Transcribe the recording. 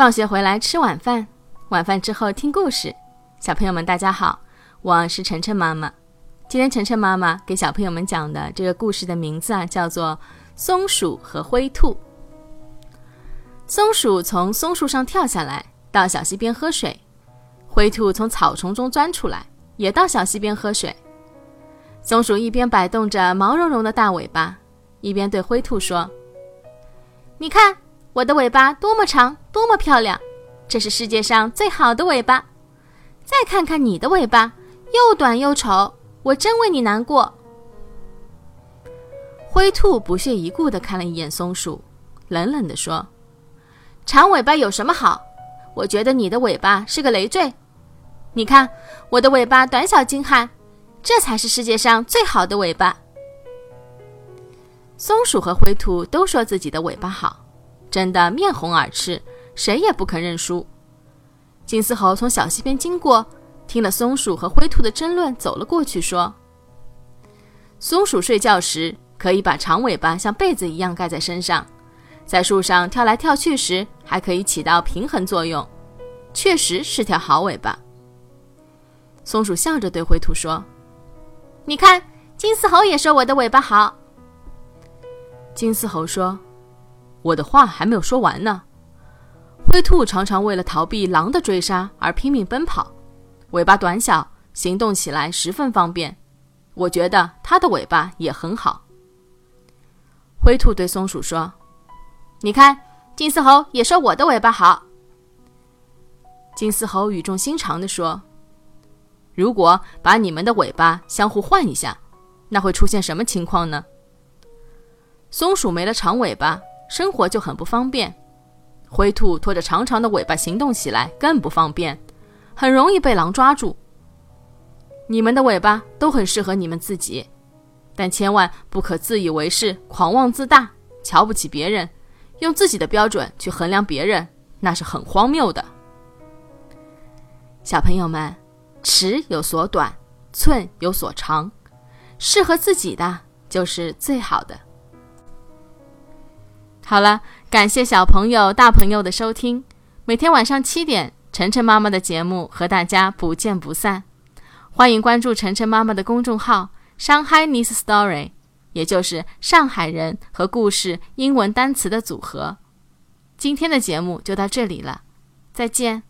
放学回来吃晚饭，晚饭之后听故事。小朋友们，大家好，我是晨晨妈妈。今天晨晨妈妈给小朋友们讲的这个故事的名字啊，叫做《松鼠和灰兔》。松鼠从松树上跳下来，到小溪边喝水；灰兔从草丛中钻出来，也到小溪边喝水。松鼠一边摆动着毛茸茸的大尾巴，一边对灰兔说：“你看。”我的尾巴多么长，多么漂亮！这是世界上最好的尾巴。再看看你的尾巴，又短又丑，我真为你难过。灰兔不屑一顾地看了一眼松鼠，冷冷地说：“长尾巴有什么好？我觉得你的尾巴是个累赘。你看我的尾巴短小精悍，这才是世界上最好的尾巴。”松鼠和灰兔都说自己的尾巴好。争得面红耳赤，谁也不肯认输。金丝猴从小溪边经过，听了松鼠和灰兔的争论，走了过去，说：“松鼠睡觉时可以把长尾巴像被子一样盖在身上，在树上跳来跳去时还可以起到平衡作用，确实是条好尾巴。”松鼠笑着对灰兔说：“你看，金丝猴也说我的尾巴好。”金丝猴说。我的话还没有说完呢。灰兔常常为了逃避狼的追杀而拼命奔跑，尾巴短小，行动起来十分方便。我觉得它的尾巴也很好。灰兔对松鼠说：“你看，金丝猴也说我的尾巴好。”金丝猴语重心长地说：“如果把你们的尾巴相互换一下，那会出现什么情况呢？”松鼠没了长尾巴。生活就很不方便，灰兔拖着长长的尾巴行动起来更不方便，很容易被狼抓住。你们的尾巴都很适合你们自己，但千万不可自以为是、狂妄自大、瞧不起别人，用自己的标准去衡量别人，那是很荒谬的。小朋友们，尺有所短，寸有所长，适合自己的就是最好的。好了，感谢小朋友、大朋友的收听。每天晚上七点，晨晨妈妈的节目和大家不见不散。欢迎关注晨晨妈妈的公众号“上海 n i s e Story”，也就是上海人和故事英文单词的组合。今天的节目就到这里了，再见。